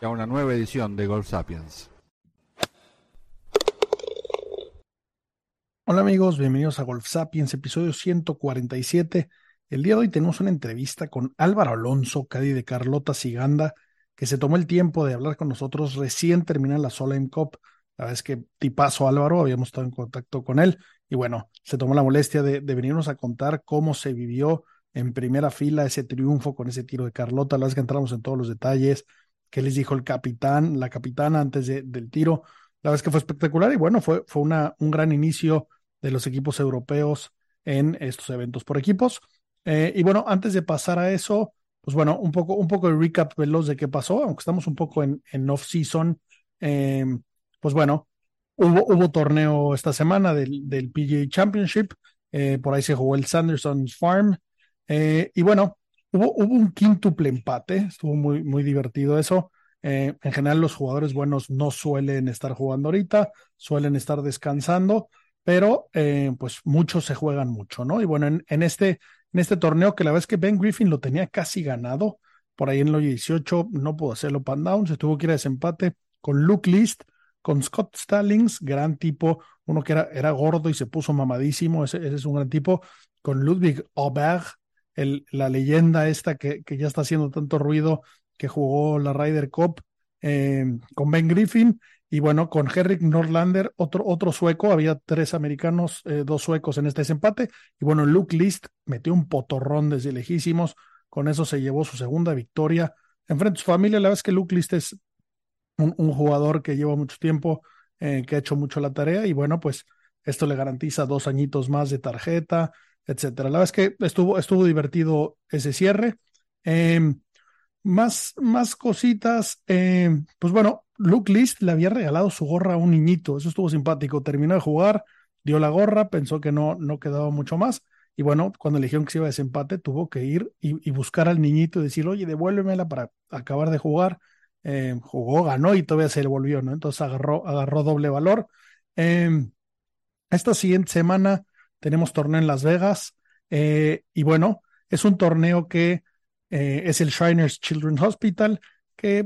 y a una nueva edición de Golf Sapiens. Hola amigos, bienvenidos a Golf Sapiens, episodio 147. El día de hoy tenemos una entrevista con Álvaro Alonso, Cadi de Carlota Siganda, que se tomó el tiempo de hablar con nosotros recién terminada la Solheim Cup. La verdad es que tipazo Álvaro, habíamos estado en contacto con él y bueno, se tomó la molestia de, de venirnos a contar cómo se vivió en primera fila ese triunfo con ese tiro de Carlota. La verdad es que entramos en todos los detalles, qué les dijo el capitán, la capitana antes de, del tiro. La es que fue espectacular y bueno, fue, fue una, un gran inicio de los equipos europeos en estos eventos por equipos. Eh, y bueno, antes de pasar a eso, pues bueno, un poco, un poco de recap veloz de qué pasó, aunque estamos un poco en, en off-season. Eh, pues bueno, hubo, hubo torneo esta semana del, del PGA Championship. Eh, por ahí se jugó el Sanderson's Farm. Y bueno, hubo, hubo un quíntuple empate, estuvo muy, muy divertido eso. Eh, en general, los jugadores buenos no suelen estar jugando ahorita, suelen estar descansando, pero eh, pues muchos se juegan mucho, ¿no? Y bueno, en, este, en este torneo, que la vez que Ben Griffin lo tenía casi ganado, por ahí en los 18 no pudo hacerlo pan down, se tuvo que ir a desempate con Luke List, con Scott Stallings, gran tipo, uno que era, era gordo y se puso mamadísimo, ese, ese es un gran tipo, con Ludwig Oberg, la leyenda esta que, que, ya está haciendo tanto ruido, que jugó la Ryder Cup eh, con Ben Griffin y bueno, con Henrik Norlander, otro, otro sueco, había tres americanos, eh, dos suecos en este desempate. Y bueno, Luke List metió un potorrón desde lejísimos, con eso se llevó su segunda victoria. Enfrente a su familia, la es que Luke List es un, un jugador que lleva mucho tiempo, eh, que ha hecho mucho la tarea. Y bueno, pues esto le garantiza dos añitos más de tarjeta, etcétera. La verdad es que estuvo, estuvo divertido ese cierre. Eh, más, más cositas. Eh, pues bueno, Luke List le había regalado su gorra a un niñito. Eso estuvo simpático. Terminó de jugar, dio la gorra, pensó que no, no quedaba mucho más. Y bueno, cuando le dijeron que se iba a desempate, tuvo que ir y, buscar al niñito y decir, oye, devuélvemela para acabar de jugar. Eh, jugó, ganó y todavía se le volvió, ¿no? Entonces agarró, agarró doble valor. Esta siguiente semana tenemos torneo en Las Vegas eh, y bueno, es un torneo que eh, es el Shriners Children's Hospital, que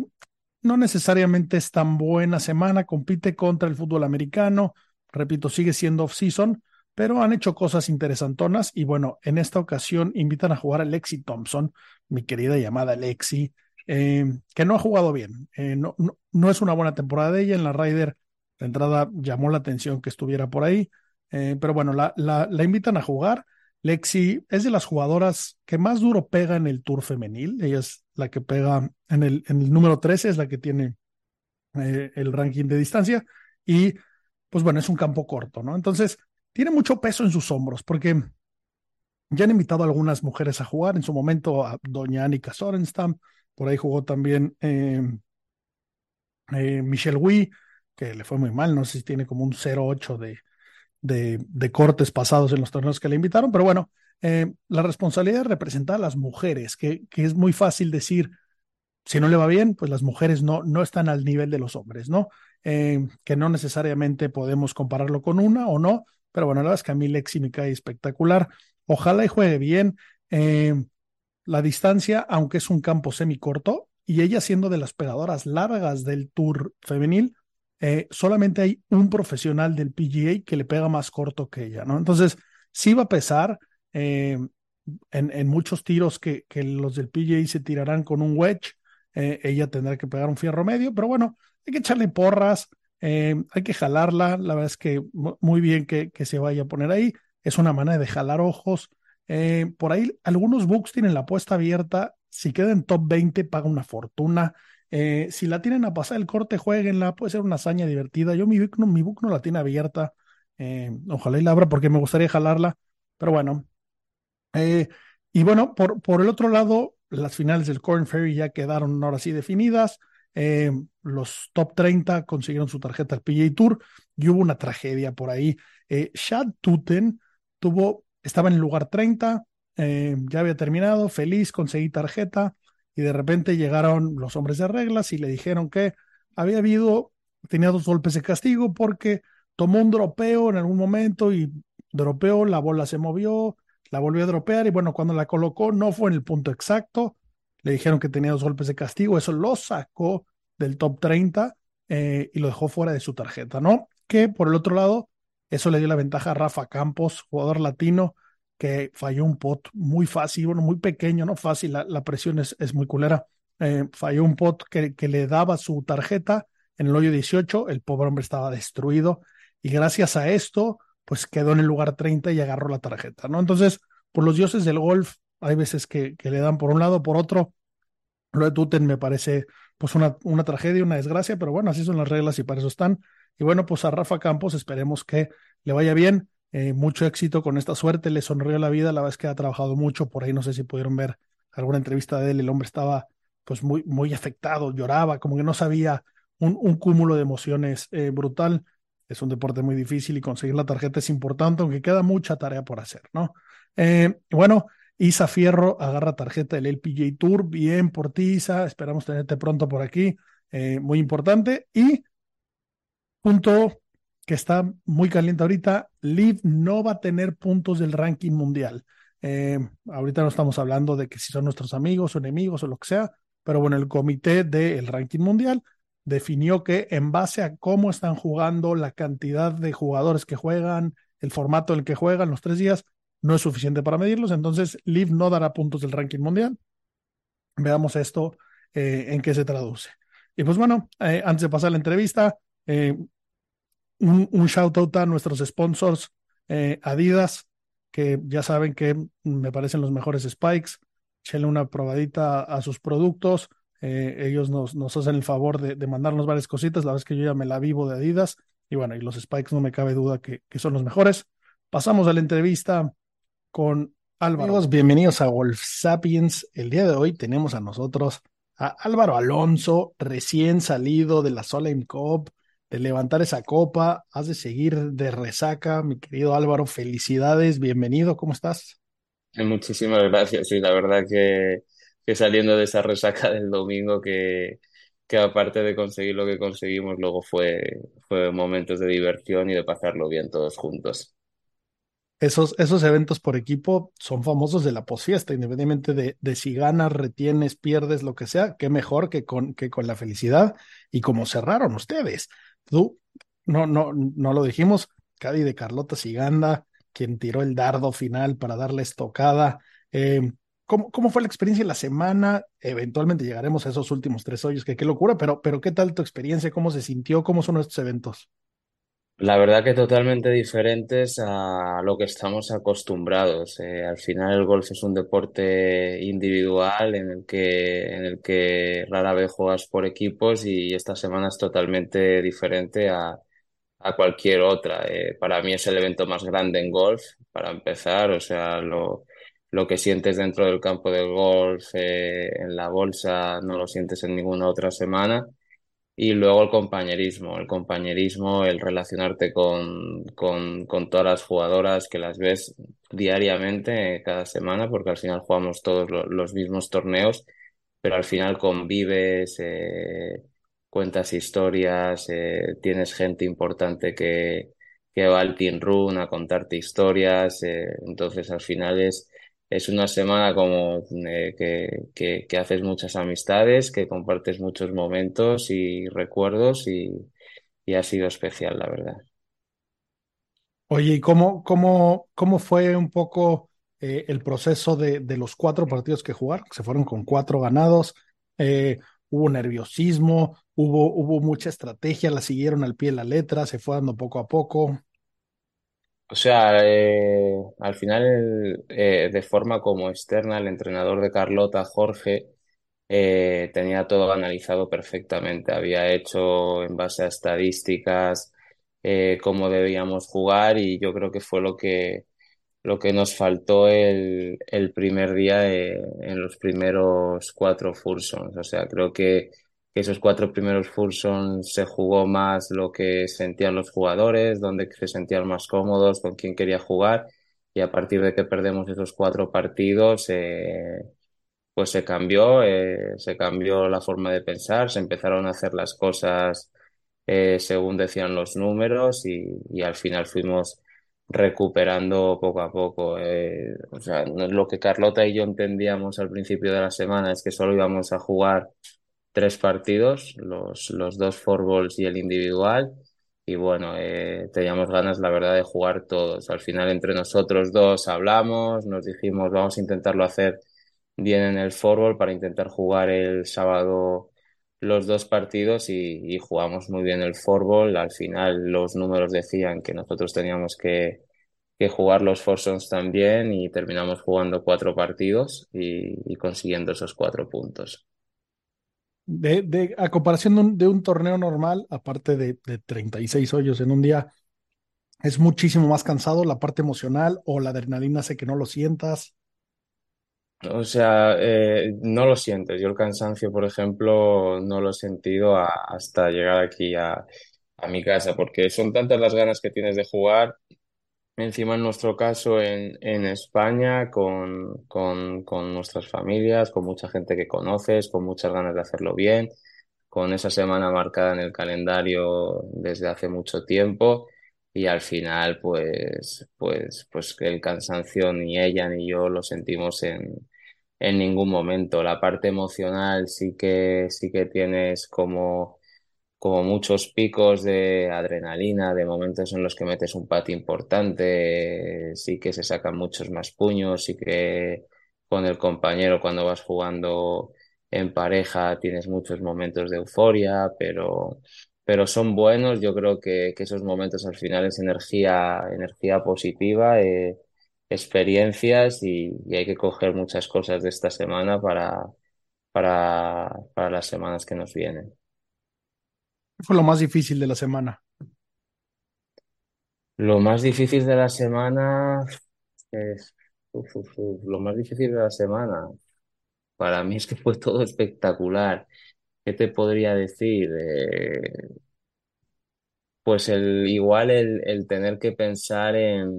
no necesariamente es tan buena semana, compite contra el fútbol americano, repito, sigue siendo off-season, pero han hecho cosas interesantonas y bueno, en esta ocasión invitan a jugar a Lexi Thompson, mi querida llamada Lexi, eh, que no ha jugado bien, no, no, no, es una buena temporada de ella, en la Ryder de entrada llamó la atención que estuviera por ahí, eh, pero bueno, la, la, la, invitan a jugar. Lexi es de las jugadoras que más duro pega en el Tour femenil. Ella es la que pega en el, en el número 13, es la que tiene eh, el ranking de distancia. Y pues bueno, es un campo corto, ¿no? Entonces, tiene mucho peso en sus hombros, porque ya han invitado a algunas mujeres a jugar. En su momento, a doña Annika Sorenstam, por ahí jugó también eh, Michelle Wee, que le fue muy mal, no sé si tiene como un 0-8 de, de, cortes pasados en los torneos que le invitaron, pero bueno, eh, la responsabilidad de representar a las mujeres, que, que, es muy fácil decir, si no le va bien, pues las mujeres no, no están al nivel de los hombres, ¿no? Eh, que no necesariamente podemos compararlo con una o no, pero bueno, la verdad es que a mí Lexi me cae espectacular. Ojalá y juegue bien. Eh, la distancia, aunque es un campo semicorto, y ella siendo de las pegadoras largas del tour femenil, eh, solamente hay un profesional del PGA que le pega más corto que ella, ¿no? Entonces, sí va a pesar eh, en, muchos tiros que, los del PGA se tirarán con un wedge, eh, ella tendrá que pegar un fierro medio, pero bueno, hay que echarle porras, hay que jalarla, la verdad es que muy bien que, que, se vaya a poner ahí, es una manera de jalar ojos. por ahí algunos books tienen la apuesta abierta, si queda en top 20 paga una fortuna. Eh, si la tienen a pasar el corte, jueguenla, puede ser una hazaña divertida. Yo mi book no, mi book la tiene abierta, eh, ojalá y la abra porque me gustaría jalarla, pero bueno. Eh, y bueno, por, por el otro lado, las finales del Corn Ferry ya quedaron ahora sí definidas. eh, los top 30 consiguieron su tarjeta al PGA Tour y hubo una tragedia por ahí. Eh, Shad Tuten tuvo, estaba en el lugar 30, eh, ya había terminado, feliz, conseguí tarjeta y de repente llegaron los hombres de reglas y le dijeron que había habido, tenía dos golpes de castigo porque tomó un dropeo en algún momento y dropeó, la bola se movió, la volvió a dropear y bueno, cuando la colocó no fue en el punto exacto, le dijeron que tenía dos golpes de castigo, eso lo sacó del top 30 eh, y lo dejó fuera de su tarjeta, ¿no? Que por el otro lado, eso le dio la ventaja a Rafa Campos, jugador latino, que falló un pot muy fácil, bueno, muy pequeño, no fácil, la, presión es, es, muy culera. Eh, falló un pot que, que le daba su tarjeta en el hoyo 18, el pobre hombre estaba destruido y gracias a esto, pues quedó en el lugar 30 y agarró la tarjeta, ¿no? Entonces, por los dioses del golf, hay veces que, que le dan por un lado, por otro. Lo de Tuten me parece pues una, una tragedia, una desgracia, pero bueno, así son las reglas y para eso están. Y bueno, pues a Rafa Campos esperemos que le vaya bien, eh, mucho éxito con esta suerte, le sonrió la vida, la verdad es que ha trabajado mucho, por ahí no sé si pudieron ver alguna entrevista de él, el hombre estaba pues muy, muy afectado, lloraba, como que no sabía, un, un cúmulo de emociones eh, brutal. Es un deporte muy difícil y conseguir la tarjeta es importante, aunque queda mucha tarea por hacer, ¿no? Eh, bueno, Isa Fierro agarra tarjeta del LPGA Tour. Bien por ti, Isa. Esperamos tenerte pronto por aquí. Muy importante. Y punto que está muy caliente ahorita, Liv no va a tener puntos del ranking mundial. Eh, ahorita no estamos hablando de que si son nuestros amigos o enemigos o lo que sea, pero bueno, el comité del ranking mundial definió que en base a cómo están jugando, la cantidad de jugadores que juegan, el formato en el que juegan los tres días, no es suficiente para medirlos, entonces Liv no dará puntos del ranking mundial. Veamos esto eh, en qué se traduce. Y pues bueno, eh, antes de pasar la entrevista, un, shout out a nuestros sponsors, Adidas, que ya saben que me parecen los mejores spikes. Échenle una probadita a sus productos. ellos nos, hacen el favor de, mandarnos varias cositas. La vez que yo ya me la vivo de Adidas. Y bueno, y los spikes no me cabe duda que, que son los mejores. Pasamos a la entrevista con Álvaro. Amigos, bienvenidos a Wolf Sapiens. El día de hoy tenemos a nosotros a Álvaro Alonso, recién salido de la Solheim Cup, de levantar esa copa. Has de seguir de resaca, mi querido Álvaro. Felicidades, bienvenido, ¿cómo estás? Muchísimas gracias. Sí, la verdad que, que saliendo de esa resaca del domingo, que, que aparte de conseguir lo que conseguimos, luego fue, fue momentos de diversión y de pasarlo bien todos juntos esos, esos eventos por equipo son famosos de la posfiesta, independientemente de, de, si ganas, retienes, pierdes, lo que sea, qué mejor que con, que con la felicidad y como cerraron ustedes. Tú, no, no, no lo dijimos, Cadi de Carlota Siganda, quien tiró el dardo final para darle estocada. Eh, ¿cómo, ¿Cómo fue la experiencia en la semana? Eventualmente llegaremos a esos últimos tres hoyos, que qué locura, pero, pero ¿qué tal tu experiencia? ¿Cómo se sintió? ¿Cómo son estos eventos? La verdad que totalmente diferentes a lo que estamos acostumbrados. Eh, al final el golf es un deporte individual en el que, en el que rara vez juegas por equipos y esta semana es totalmente diferente a, a cualquier otra. Eh, para mí es el evento más grande en golf, para empezar, o sea, lo, lo que sientes dentro del campo del golf, eh, en la bolsa, no lo sientes en ninguna otra semana. Y luego el compañerismo, el compañerismo, el relacionarte con, con, con, todas las jugadoras que las ves diariamente, cada semana, porque al final jugamos todos los mismos torneos, pero al final convives, eh, cuentas historias, eh, tienes gente importante que, que va al Team Run a contarte historias, eh, entonces al final es es una semana como eh, que, que, haces muchas amistades, que compartes muchos momentos y recuerdos y, y ha sido especial, la verdad. Oye, ¿y cómo, cómo, cómo fue un poco eh, el proceso de, de, los cuatro partidos que jugaron? Se fueron con cuatro ganados, eh, hubo nerviosismo, hubo, hubo mucha estrategia, la siguieron al pie de la letra, se fue dando poco a poco. O sea, eh, al final, eh, de forma como externa, el entrenador de Carlota, Jorge, eh, tenía todo analizado perfectamente. Había hecho en base a estadísticas cómo debíamos jugar y yo creo que fue lo que, lo que nos faltó el, el primer día en los primeros cuatro Fursons. O sea, creo que que esos cuatro primeros Fulson se jugó más lo que sentían los jugadores, donde se sentían más cómodos, con quién quería jugar, y a partir de que perdemos esos cuatro partidos, eh, pues se cambió, eh, se cambió la forma de pensar, se empezaron a hacer las cosas eh, según decían los números y, y, al final fuimos recuperando poco a poco. O sea, lo que Carlota y yo entendíamos al principio de la semana es que solo íbamos a jugar tres partidos, los, los dos fourballs y el individual. Y bueno, eh, teníamos ganas, la verdad, de jugar todos. Al final, entre nosotros dos hablamos, nos dijimos, vamos a intentarlo hacer bien en el fútbol para intentar jugar el sábado los dos partidos y, jugamos muy bien el fútbol. Al final los números decían que nosotros teníamos que, que jugar los foursomes también y terminamos jugando cuatro partidos y, consiguiendo esos cuatro puntos. De, a comparación de un, de un torneo normal, aparte de, de 36 hoyos en un día, es muchísimo más cansado la parte emocional o la adrenalina hace que no lo sientas. O sea, eh, no lo sientes. Yo el cansancio, por ejemplo, no lo he sentido hasta llegar aquí a, a mi casa, porque son tantas las ganas que tienes de jugar. Encima, en nuestro caso, en, en España, con, con, con nuestras familias, con mucha gente que conoces, con muchas ganas de hacerlo bien, con esa semana marcada en el calendario desde hace mucho tiempo y al final pues pues pues el cansancio ni ella ni yo lo sentimos en, en ningún momento. La parte emocional sí que, sí que tienes como, como muchos picos de adrenalina, de momentos en los que metes un pati importante, sí que se sacan muchos más puños, sí que con el compañero cuando vas jugando en pareja tienes muchos momentos de euforia, pero, pero son buenos. Yo creo que, esos momentos al final es energía, energía positiva. Eh, experiencias y, hay que coger muchas cosas de esta semana para, para, para las semanas que nos vienen. ¿Qué fue lo más difícil de la semana? Lo más difícil de la semana es lo más difícil de la semana. Para mí es que fue todo espectacular. ¿Qué te podría decir? Eh, pues el, igual el, el tener que pensar en,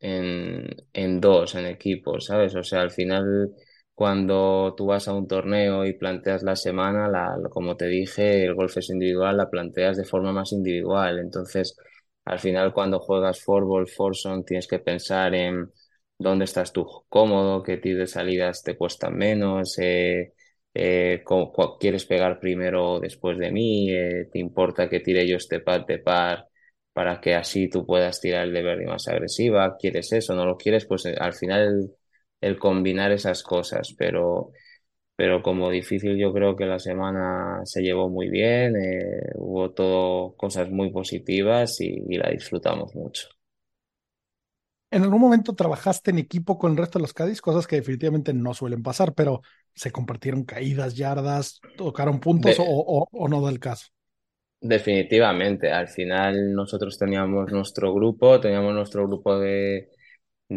en, en dos, en equipos, ¿sabes? O sea, al final, cuando tú vas a un torneo y planteas la semana, la, como te dije, el golf es individual, la planteas de forma más individual. Entonces, al final, cuando juegas fourball, foursome, tienes que pensar en dónde estás tú cómodo, qué tipo de salidas te cuestan menos, eh, eh, quieres pegar primero o después de mí, eh, te importa que tire yo este par de par para que así tú puedas tirar el de verde más agresiva, quieres eso, no lo quieres, pues al final el, combinar esas cosas, pero, pero como difícil yo creo que la semana se llevó muy bien, hubo todo cosas muy positivas y la disfrutamos mucho. ¿En algún momento trabajaste en equipo con el resto de los Cádiz? Cosas que definitivamente no suelen pasar, pero se compartieron caídas, yardas, tocaron puntos o, o, no del caso. Definitivamente. Al final nosotros teníamos nuestro grupo, teníamos nuestro grupo de,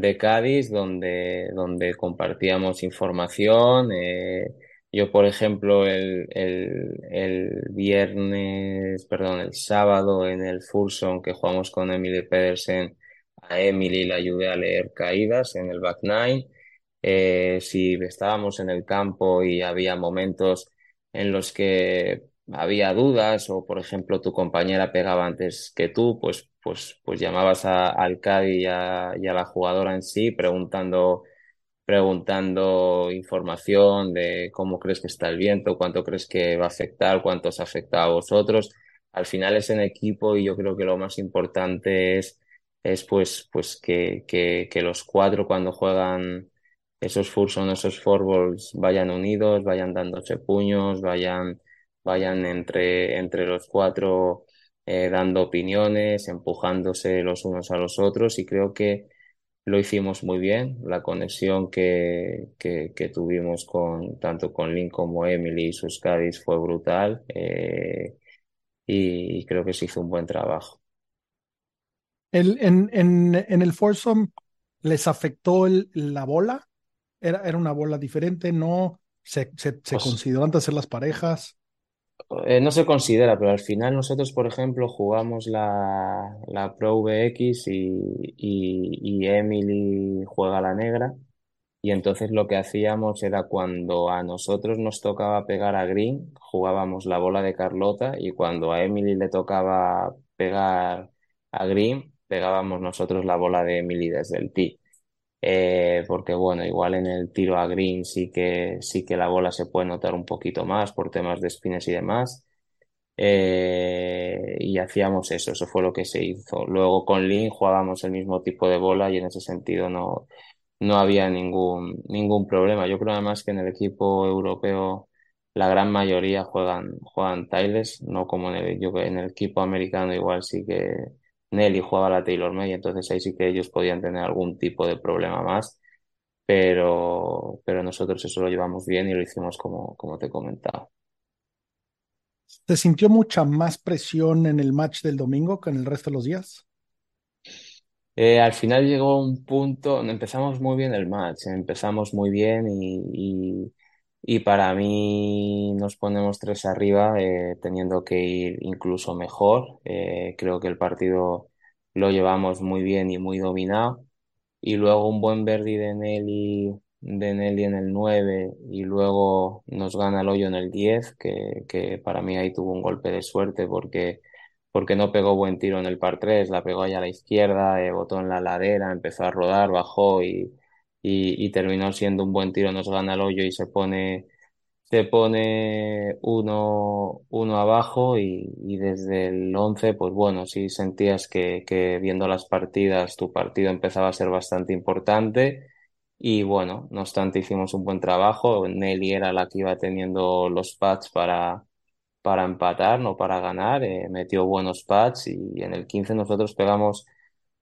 de Cádiz donde, donde compartíamos información. Eh, yo, por ejemplo, el, el, viernes, perdón, el sábado en el Fulson que jugamos con Emily Pedersen, a Emily la ayudé a leer caídas en el back nine. Eh, si estábamos en el campo y había momentos en los que había dudas o, por ejemplo, tu compañera pegaba antes que tú, pues, pues, pues llamabas a, al Cádiz y a, y a la jugadora en sí preguntando preguntando información de cómo crees que está el viento, cuánto crees que va a afectar, cuánto os afecta a vosotros. Al final es en equipo y yo creo que lo más importante es es pues, pues que, que, los cuatro cuando juegan esos Furson, esos fourballs vayan unidos, vayan dándose puños, vayan, vayan entre, entre los cuatro eh, dando opiniones, empujándose los unos a los otros y creo que lo hicimos muy bien. La conexión que, que, que tuvimos con tanto con Link como Emily y sus Cádiz fue brutal eh, y creo que se hizo un buen trabajo. El, en, en, en el foursome les afectó el, la bola. Era, era una bola diferente, no se, se, se consideró antes hacer las parejas. Eh, no se considera, pero al final nosotros, por ejemplo, jugamos la, la Pro VX y, y, y Emily juega la negra. Y entonces lo que hacíamos era cuando a nosotros nos tocaba pegar a Green, jugábamos la bola de Carlota y cuando a Emily le tocaba pegar a Green, pegábamos nosotros la bola de Emily desde el tee. Eh, porque bueno, igual en el tiro a green sí que, sí que la bola se puede notar un poquito más por temas de spines y demás. Eh, y hacíamos eso, eso fue lo que se hizo. Luego con Lin jugábamos el mismo tipo de bola y en ese sentido no, no había ningún, ningún problema. Yo creo además que en el equipo europeo la gran mayoría juegan, juegan tiles, no como en el, yo, en el equipo americano igual sí que Nelly jugaba la Taylor May, entonces ahí sí que ellos podían tener algún tipo de problema más, pero, pero nosotros eso lo llevamos bien y lo hicimos como, como te comentaba. ¿Se sintió mucha más presión en el match del domingo que en el resto de los días? Eh, al final llegó un punto, empezamos muy bien el match, empezamos muy bien y, y, para mí nos ponemos tres arriba eh, teniendo que ir incluso mejor. Eh, creo que el partido lo llevamos muy bien y muy dominado. Y luego un buen Verdi de Nelly, de Nelly en el 9 y luego nos gana el hoyo en el 10, que, que para mí ahí tuvo un golpe de suerte porque porque no pegó buen tiro en el par 3, la pegó allá a la izquierda, eh, botó en la ladera, empezó a rodar, bajó y, y, terminó siendo un buen tiro, nos gana el hoyo y se pone, se pone uno, uno abajo y, y desde el 11, pues bueno, sí sentías que, que viendo las partidas tu partido empezaba a ser bastante importante. Y bueno, no obstante, hicimos un buen trabajo. Nelly era la que iba teniendo los pads para, para empatar, no para ganar. Eh, metió buenos pads y en el 15 nosotros pegamos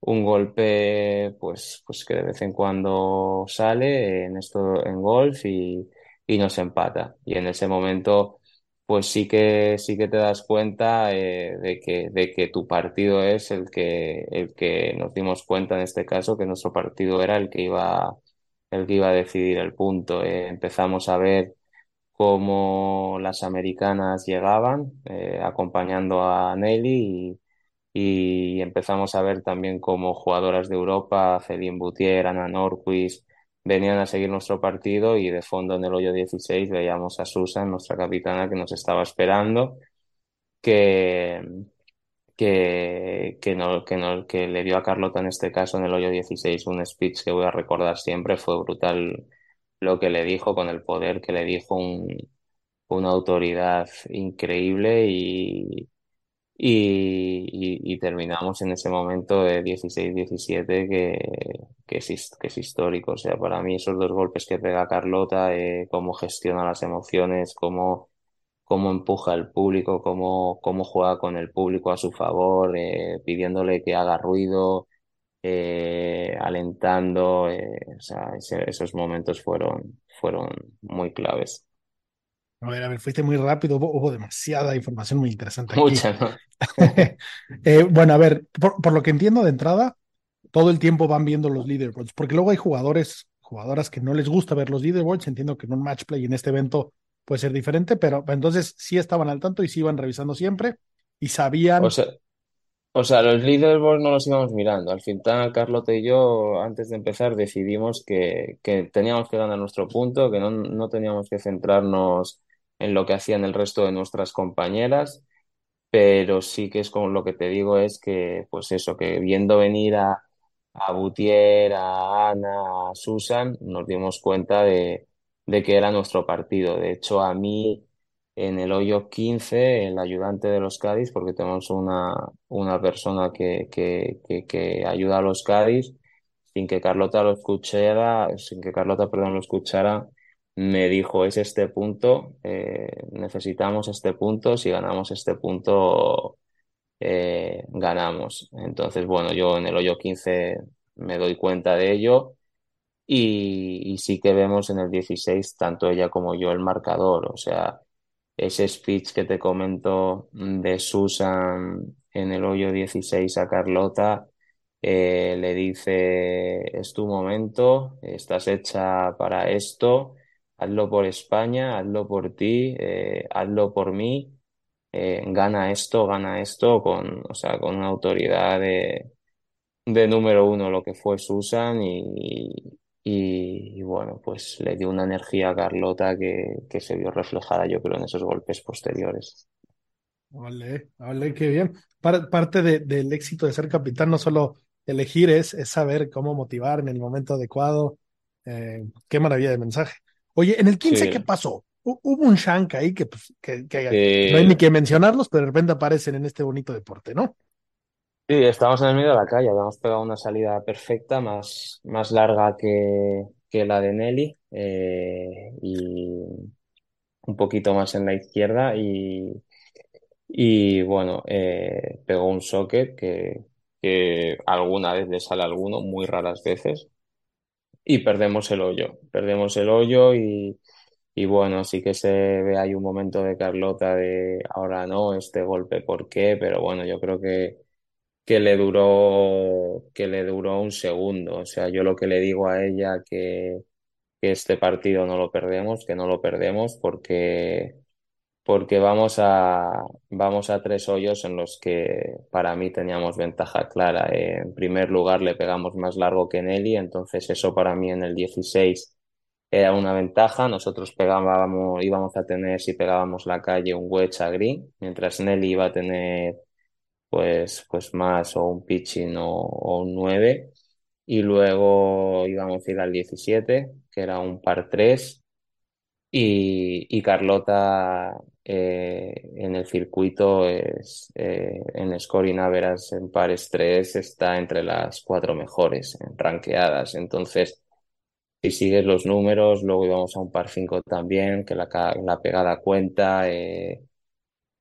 un golpe pues, pues que de vez en cuando sale en esto en golf y, y nos empata. Y en ese momento pues sí que sí que te das cuenta eh, de que de que tu partido es el que el que nos dimos cuenta en este caso que nuestro partido era el que iba el que iba a decidir el punto. Eh, empezamos a ver cómo las americanas llegaban eh, acompañando a Nelly y, empezamos a ver también cómo jugadoras de Europa, Celine Boutier, Ana Norquist, venían a seguir nuestro partido y de fondo en el hoyo 16 veíamos a Susan, nuestra capitana, que nos estaba esperando, que, que, que, no, que, no, que le dio a Carlota en este caso en el hoyo 16 un speech que voy a recordar siempre, fue brutal lo que le dijo, con el poder que le dijo un, una autoridad increíble y, y, terminamos en ese momento de 16-17 que, que, es, que es histórico. O sea, para mí esos dos golpes que pega Carlota, eh, cómo gestiona las emociones, cómo, cómo empuja al público, cómo, cómo juega con el público a su favor, eh, pidiéndole que haga ruido, eh, alentando, o sea, esos momentos fueron, fueron muy claves. A ver, a ver, fuiste muy rápido, hubo, demasiada información muy interesante. Mucha, ¿no? eh, bueno, a ver, por, por, lo que entiendo de entrada, todo el tiempo van viendo los leaderboards, porque luego hay jugadores, jugadoras que no les gusta ver los leaderboards. Entiendo que en un match play en este evento puede ser diferente, pero entonces sí estaban al tanto y sí iban revisando siempre y sabían. O sea, o sea, los leaderboards no los íbamos mirando. Al final, Carlota y yo, antes de empezar, decidimos que, que teníamos que ganar nuestro punto, que no, no teníamos que centrarnos en lo que hacían el resto de nuestras compañeras, pero sí que es como lo que te digo, es que, pues eso, que viendo venir a, a a Ana, a Susan, nos dimos cuenta de, de que era nuestro partido. De hecho, a mí en el hoyo 15 el ayudante de los Cádiz, porque tenemos una, una persona que, que, que, ayuda a los Cádiz, sin que Carlota lo escuchara, sin que Carlota, perdón, lo escuchara, me dijo, es este punto, eh, necesitamos este punto, si ganamos este punto, eh, ganamos. Entonces, bueno, yo en el hoyo 15 me doy cuenta de ello. Y, sí que vemos en el 16, tanto ella como yo, el marcador. O sea, ese speech que te comento de Susan en el hoyo 16 a Carlota, eh, le dice, es tu momento, estás hecha para esto, hazlo por España, hazlo por ti, eh, hazlo por mí eh, gana esto, gana esto, con, o sea, con una autoridad de, de número uno, lo que fue Susan, y, y, bueno, pues le dio una energía a Carlota que, que se vio reflejada, yo creo, en esos golpes posteriores. Vale, vale, qué bien. parte del éxito de ser capitán, no solo elegir, es, es saber cómo motivar en el momento adecuado. Eh, qué maravilla de mensaje. Oye, en el 15, ¿qué pasó? Hubo un shank ahí que, pues, que, no hay ni que mencionarlos, pero de repente aparecen en este bonito deporte, ¿no? Sí, estábamos en el medio de la calle, habíamos pegado una salida perfecta, más, más larga que, que la de Nelly, eh, y un poquito más en la izquierda, y, y bueno, eh, pegó un socket que, que alguna vez le sale alguno, muy raras veces, y perdemos el hoyo. Perdemos el hoyo y, y bueno, sí que se ve ahí un momento de Carlota de ahora no, este golpe, ¿por qué? Pero bueno, yo creo que, que le duró, que le duró un segundo. O sea, yo lo que le digo a ella que, que este partido no lo perdemos, que no lo perdemos porque porque vamos a, vamos a tres hoyos en los que para mí teníamos ventaja clara. en primer lugar, le pegamos más largo que Nelly, entonces eso para mí en el 16 era una ventaja. Nosotros pegábamos, íbamos a tener, si pegábamos la calle, un wedge a green, mientras Nelly iba a tener pues, pues más o un pitching o, un 9. Y luego íbamos a ir al 17, que era un par 3 y, Carlota eh, en el circuito es eh, en scoring average en pares 3 está entre las cuatro mejores en ranqueadas. Entonces, si sigues los números, luego íbamos a un par 5 también, que la, la pegada cuenta.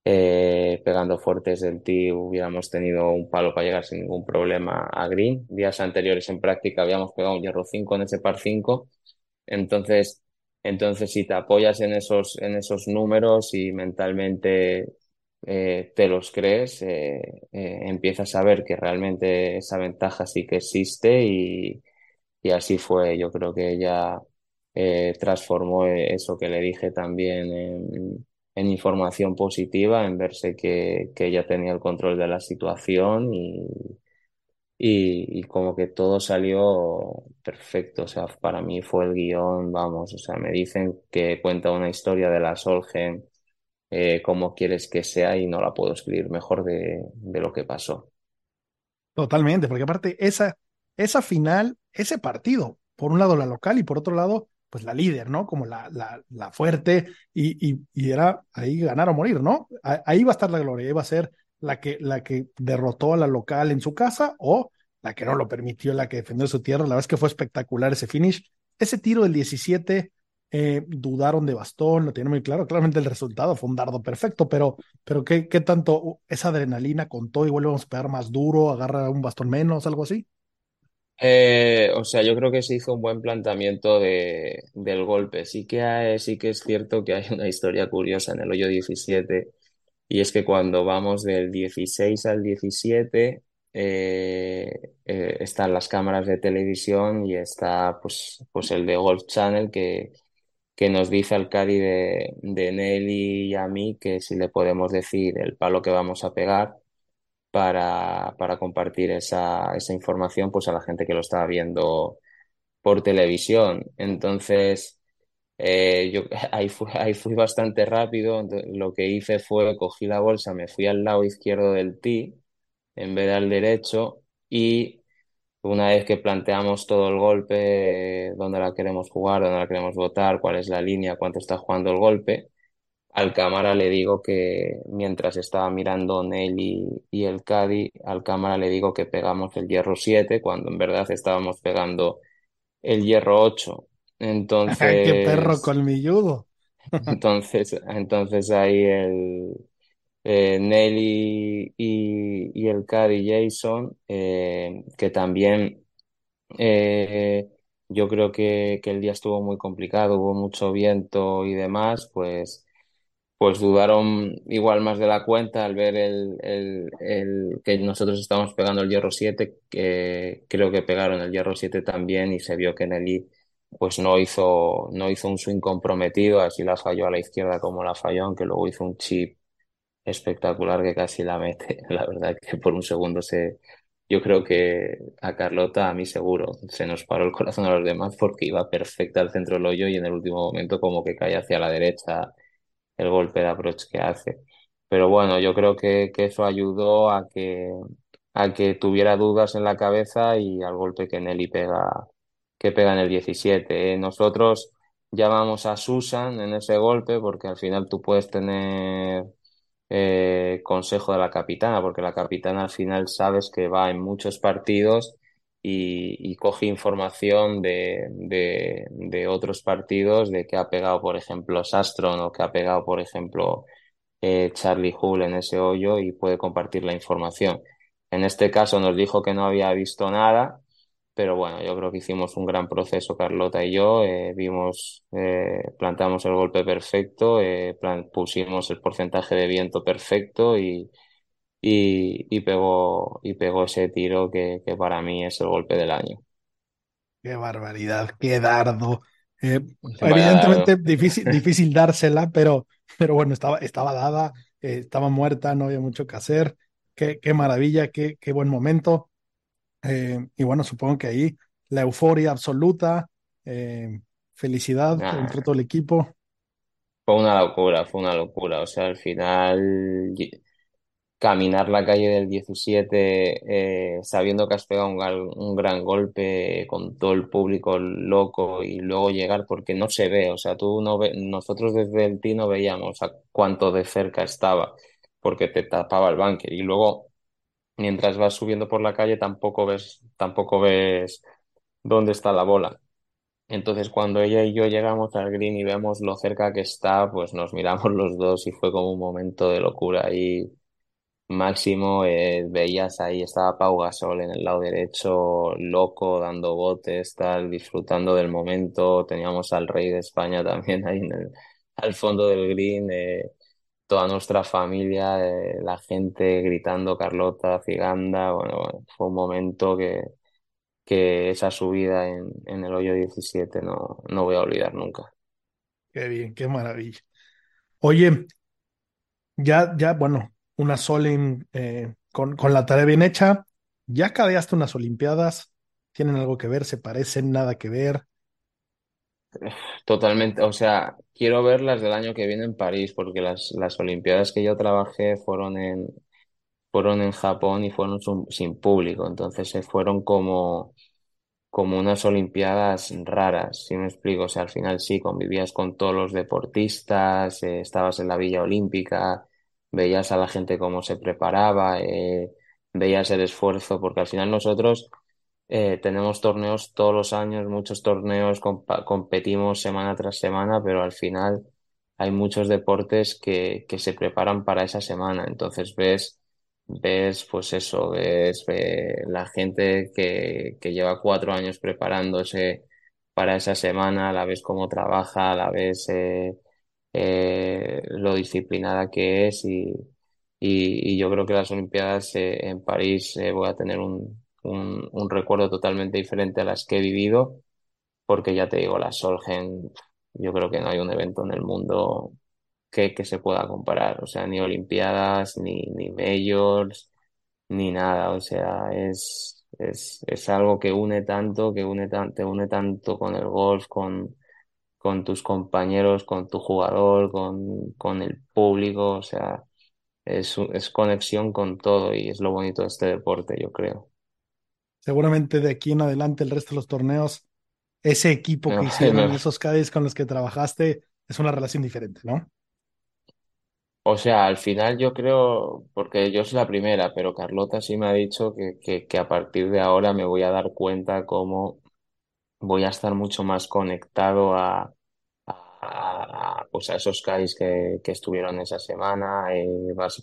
Eh, pegando fuertes del tee hubiéramos tenido un palo para llegar sin ningún problema a green. Días anteriores en práctica habíamos pegado un hierro 5 en ese par 5. Entonces, entonces, si te apoyas en esos, en esos números y mentalmente eh, te los crees, eh, eh, empiezas a ver que realmente esa ventaja sí que existe y, y así fue. Yo creo que ella transformó eso que le dije también en, información positiva, en verse que, que ella tenía el control de la situación y, y, como que todo salió perfecto. O sea, para mí fue el guion, vamos, o sea, me dicen que cuenta una historia de la Solgen, eh, como quieres que sea, y no la puedo escribir mejor de, lo que pasó. Totalmente, porque aparte, esa, esa final, ese partido, por un lado la local y por otro lado, pues la líder, ¿no? Como la, la, la fuerte, y, y, y, era ahí ganar o morir, ¿no? Ahí va a estar la gloria, ahí va a ser la que, la que derrotó a la local en su casa o la que no lo permitió, la que defendió su tierra. La verdad es que fue espectacular ese finish. Ese tiro del 17, eh, dudaron de bastón, lo tiene muy claro. Claramente el resultado fue un dardo perfecto, pero, pero ¿qué, qué tanto esa adrenalina contó y vuelve a pegar más duro, agarra un bastón menos, algo así? Eh, o sea, yo creo que se hizo un buen planteamiento de, del golpe. Sí que, sí que es cierto que hay una historia curiosa en el hoyo 17 y es que cuando vamos del 16 al 17, eh, eh, están las cámaras de televisión y está pues, pues el de Golf Channel que, que nos dice al Cari de, de Nelly y a mí que si le podemos decir el palo que vamos a pegar para, para compartir esa, esa información pues a la gente que lo estaba viendo por televisión. Entonces, eh, yo ahí fui, ahí fui bastante rápido. lo que hice fue cogí la bolsa, me fui al lado izquierdo del tee en vez del derecho y una vez que planteamos todo el golpe, eh, dónde la queremos jugar, dónde la queremos votar, cuál es la línea, cuánto está jugando el golpe, al cámara le digo que mientras estaba mirando Nelly y el Caddy, al cámara le digo que pegamos el hierro 7 cuando en verdad estábamos pegando el hierro 8. Entonces. ¡Qué perro colmilludo! entonces, entonces ahí el eh, Nelly y, y, el Caddy Jason, eh, que también eh, yo creo que, que, el día estuvo muy complicado, hubo mucho viento y demás, pues, pues dudaron igual más de la cuenta al ver el, el, el que nosotros estábamos pegando el hierro 7, que creo que pegaron el hierro 7 también y se vio que Nelly pues no hizo, no hizo un swing comprometido, así la falló a la izquierda como la falló, aunque luego hizo un chip espectacular que casi la mete. La verdad que por un segundo se, yo creo que a Carlota, a mí seguro, se nos paró el corazón a los demás porque iba perfecta al centro del hoyo y en el último momento como que cae hacia la derecha el golpe de approach que hace. Pero bueno, yo creo que, que eso ayudó a que, a que tuviera dudas en la cabeza y al golpe que Nelly pega, que pega en el 17. Nosotros llamamos a Susan en ese golpe porque al final tú puedes tener eh, consejo de la capitana, porque la capitana al final sabes que va en muchos partidos y, coge información de, de, otros partidos, de que ha pegado, por ejemplo, Sastron o que ha pegado, por ejemplo, eh, Charlie Hull en ese hoyo y puede compartir la información. En este caso nos dijo que no había visto nada pero bueno, yo creo que hicimos un gran proceso, Carlota y yo. Eh, vimos, eh, plantamos el golpe perfecto, eh, pusimos el porcentaje de viento perfecto y, y, pegó, y pegó ese tiro que, que, para mí es el golpe del año. Qué barbaridad, qué dardo. evidentemente difícil, difícil dársela, pero, pero bueno, estaba, estaba dada, estaba muerta, no había mucho que hacer. Qué, qué maravilla, qué, qué buen momento. Eh, y bueno, supongo que ahí la euforia absoluta, eh, felicidad entre todo el equipo. Fue una locura, fue una locura. O sea, al final caminar la calle del 17 eh, sabiendo que has pegado un, gran golpe con todo el público loco y luego llegar porque no se ve, o sea, tú no ve, nosotros desde el tino veíamos a cuánto de cerca estaba porque te tapaba el bunker y luego mientras vas subiendo por la calle tampoco ves, tampoco ves dónde está la bola. Entonces, cuando ella y yo llegamos al green y vemos lo cerca que está, pues nos miramos los dos y fue como un momento de locura ahí máximo. Eh, veías ahí, estaba Pau Gasol en el lado derecho, loco, dando botes, tal, disfrutando del momento. Teníamos al rey de España también ahí en el, al fondo del green. Eh, toda nuestra familia, eh, la gente gritando Carlota, Ciganda, bueno, fue un momento que, que esa subida en, en el hoyo 17 no, no voy a olvidar nunca. Qué bien, qué maravilla. Oye, ya, ya, bueno, una Solin eh, con, con la tarea bien hecha, ya cadeaste unas Olimpiadas, tienen algo que ver, se parecen, nada que ver. Totalmente, o sea, quiero ver las del año que viene en París, porque las, las Olimpiadas que yo trabajé fueron en, fueron en Japón y fueron sin público, entonces se fueron como, como unas Olimpiadas raras, si me explico, o sea, al final sí, convivías con todos los deportistas, eh, estabas en la Villa Olímpica, veías a la gente cómo se preparaba, eh, veías el esfuerzo, porque al final nosotros eh, tenemos torneos todos los años, muchos torneos, competimos semana tras semana, pero al final hay muchos deportes que, que se preparan para esa semana. Entonces ves, ves pues eso, ves, la gente que, que lleva cuatro años preparándose para esa semana, la ves cómo trabaja, la ves eh, eh, lo disciplinada que es y, y, yo creo que las Olimpiadas en París voy a tener un, un, un, recuerdo totalmente diferente a las que he vivido, porque ya te digo, la Solgen, yo creo que no hay un evento en el mundo que, que se pueda comparar, o sea, ni Olimpiadas, ni, ni Majors, ni nada, o sea, es, es, es algo que une tanto, que une te une tanto con el golf, con, con tus compañeros, con tu jugador, con, con el público, o sea, es, es conexión con todo y es lo bonito de este deporte, yo creo seguramente de aquí en adelante el resto de los torneos, ese equipo que hicieron, esos Cádiz con los que trabajaste, es una relación diferente, ¿no? O sea, al final yo creo, porque yo soy la primera, pero Carlota sí me ha dicho que, que, que a partir de ahora me voy a dar cuenta cómo voy a estar mucho más conectado a, a, pues a esos Cádiz que, que estuvieron esa semana, eh,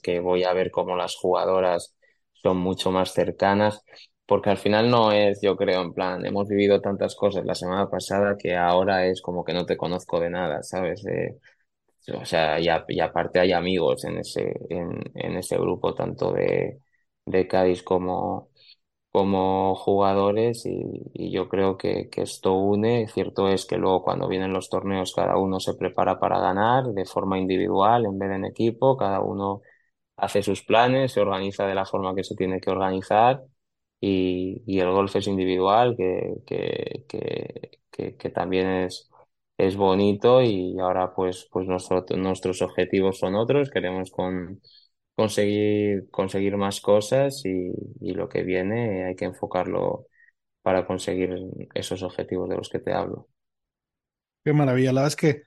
que voy a ver cómo las jugadoras son mucho más cercanas porque al final no es, yo creo, en plan, hemos vivido tantas cosas la semana pasada que ahora es como que no te conozco de nada, ¿sabes? o sea, y, aparte hay amigos en ese, en, ese grupo, tanto de, de Cádiz como, como jugadores, y, y yo creo que, que esto une. Cierto es que luego cuando vienen los torneos cada uno se prepara para ganar de forma individual en vez de en equipo, cada uno hace sus planes, se organiza de la forma que se tiene que organizar y, y el golf es individual, que, que, que, también es, es bonito y ahora pues, pues nosotros, nuestros objetivos son otros, queremos con, conseguir, conseguir más cosas y, y lo que viene hay que enfocarlo para conseguir esos objetivos de los que te hablo. Qué maravilla, la verdad es que,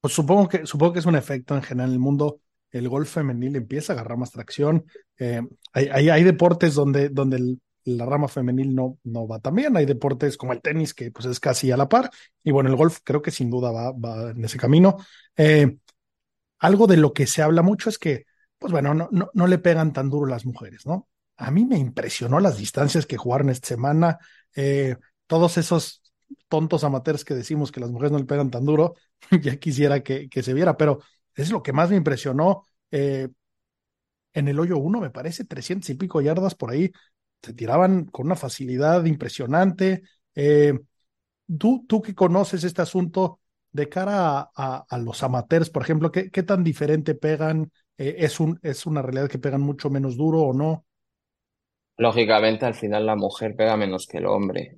pues supongo que, supongo que es un efecto en general en el mundo el golf femenil empieza a agarrar más tracción. Eh, hay, hay, deportes donde, donde la rama femenil no, no va tan bien. Hay deportes como el tenis, que pues es casi a la par. Y bueno, el golf creo que sin duda va, va en ese camino. Eh, algo de lo que se habla mucho es que, pues bueno, no, no, no le pegan tan duro las mujeres, ¿no? A mí me impresionó las distancias que jugaron esta semana. Eh, todos esos tontos amateurs que decimos que las mujeres no le pegan tan duro, ya quisiera que, que se viera, pero es lo que más me impresionó. Eh, en el hoyo 1, me parece, 300 y pico yardas por ahí, se tiraban con una facilidad impresionante. Eh, tú, tú que conoces este asunto de cara a, los amateurs, por ejemplo, ¿qué, qué tan diferente pegan? Eh, ¿es, un, ¿Es una realidad que pegan mucho menos duro o no? Lógicamente, al final la mujer pega menos que el hombre.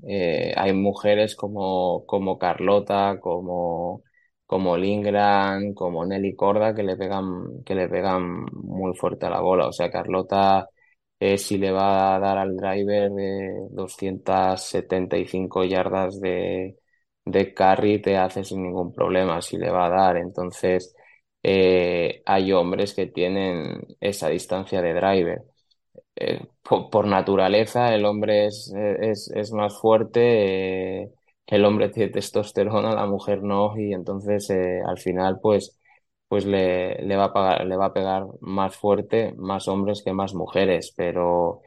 Hay mujeres como, como Carlota, como, como Lindgren, como Nelly Corda, que le pegan, que le pegan muy fuerte a la bola. O sea, Carlota, eh, si le va a dar al driver de 275 yardas de, de carry, te hace sin ningún problema si le va a dar. Entonces, eh, hay hombres que tienen esa distancia de driver. Eh, por, naturaleza el hombre es, es, es más fuerte, eh, el hombre tiene testosterona, la mujer no, y entonces eh, al final pues, pues le, le, va a pagar, le va a pegar más fuerte más hombres que más mujeres, pero,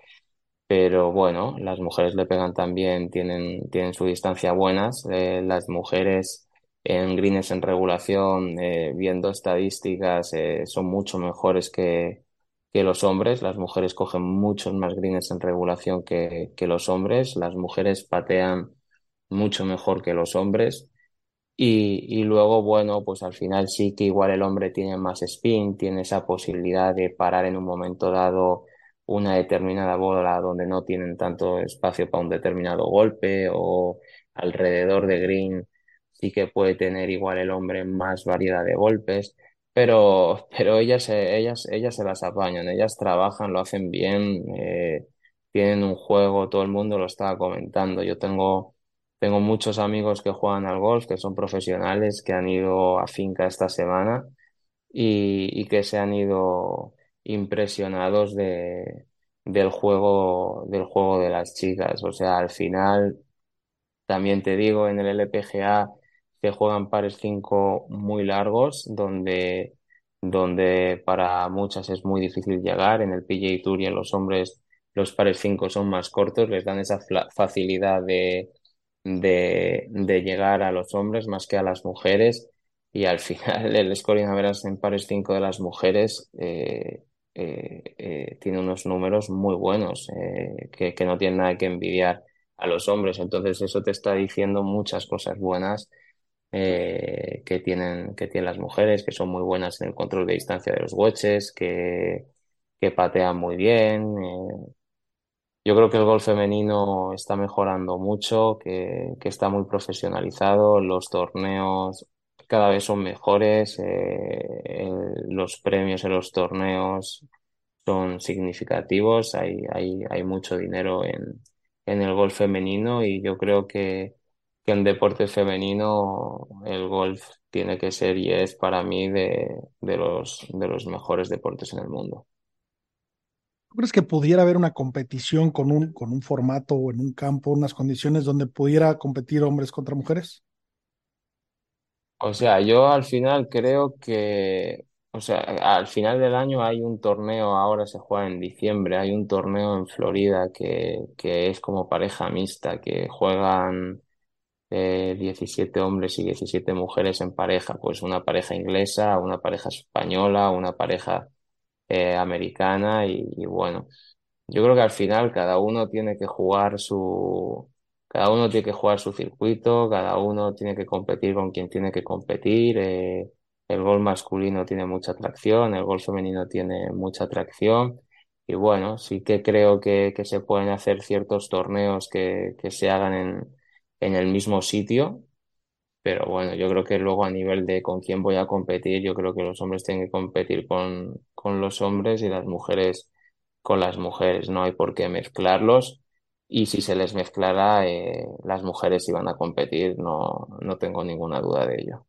pero bueno, las mujeres le pegan también, tienen, tienen su distancia buenas, eh, las mujeres en greens en regulación, eh, viendo estadísticas, son mucho mejores que que los hombres. Las mujeres cogen muchos más greens en regulación que, que los hombres. Las mujeres patean mucho mejor que los hombres. Y, y, luego, bueno, pues al final sí que igual el hombre tiene más spin, tiene esa posibilidad de parar en un momento dado una determinada bola donde no tienen tanto espacio para un determinado golpe o alrededor de green sí que puede tener igual el hombre más variedad de golpes pero, pero ellas, ellas, ellas se las apañan, ellas trabajan, lo hacen bien, eh, tienen un juego, todo el mundo lo estaba comentando. Yo tengo, tengo muchos amigos que juegan al golf, que son profesionales, que han ido a finca esta semana y, que se han ido impresionados de, del juego, del juego de las chicas. O sea, al final, también te digo, en el LPGA que juegan pares 5 muy largos, donde, donde para muchas es muy difícil llegar. En el PGA Tour y en los hombres los pares 5 son más cortos, les dan esa facilidad de, de, de, llegar a los hombres más que a las mujeres. Y al final el scoring average en pares 5 de las mujeres eh, eh, eh, tiene unos números muy buenos que, que no tienen nada que envidiar a los hombres. Entonces eso te está diciendo muchas cosas buenas que tienen, que tienen las mujeres, que son muy buenas en el control de distancia de los wedges, que, que patean muy bien. Yo creo que el golf femenino está mejorando mucho, que, que está muy profesionalizado, los torneos cada vez son mejores, eh, los premios en los torneos son significativos, hay, hay, hay mucho dinero en, en el golf femenino y yo creo que que en deporte femenino el golf tiene que ser y es para mí de, de, los, de los mejores deportes en el mundo. ¿Tú crees que pudiera haber una competición con un, con un formato o en un campo, unas condiciones donde pudiera competir hombres contra mujeres? O sea, yo al final creo que, o sea, al final del año hay un torneo, ahora se juega en diciembre, hay un torneo en Florida que, que es como pareja mixta, que juegan eh, 17 hombres y 17 mujeres en pareja, pues una pareja inglesa, una pareja española, una pareja eh, americana y, bueno, yo creo que al final cada uno tiene que jugar su, cada uno tiene que jugar su circuito, cada uno tiene que competir con quien tiene que competir. Eh, el gol masculino tiene mucha atracción, el gol femenino tiene mucha atracción. Y bueno, sí que creo que, que se pueden hacer ciertos torneos que, que se hagan en, en el mismo sitio. Pero bueno, yo creo que luego a nivel de con quién voy a competir, yo creo que los hombres tienen que competir con, con los hombres y las mujeres con las mujeres. No hay por qué mezclarlos. Y si se les mezclara, eh, las mujeres iban a competir, no, no tengo ninguna duda de ello.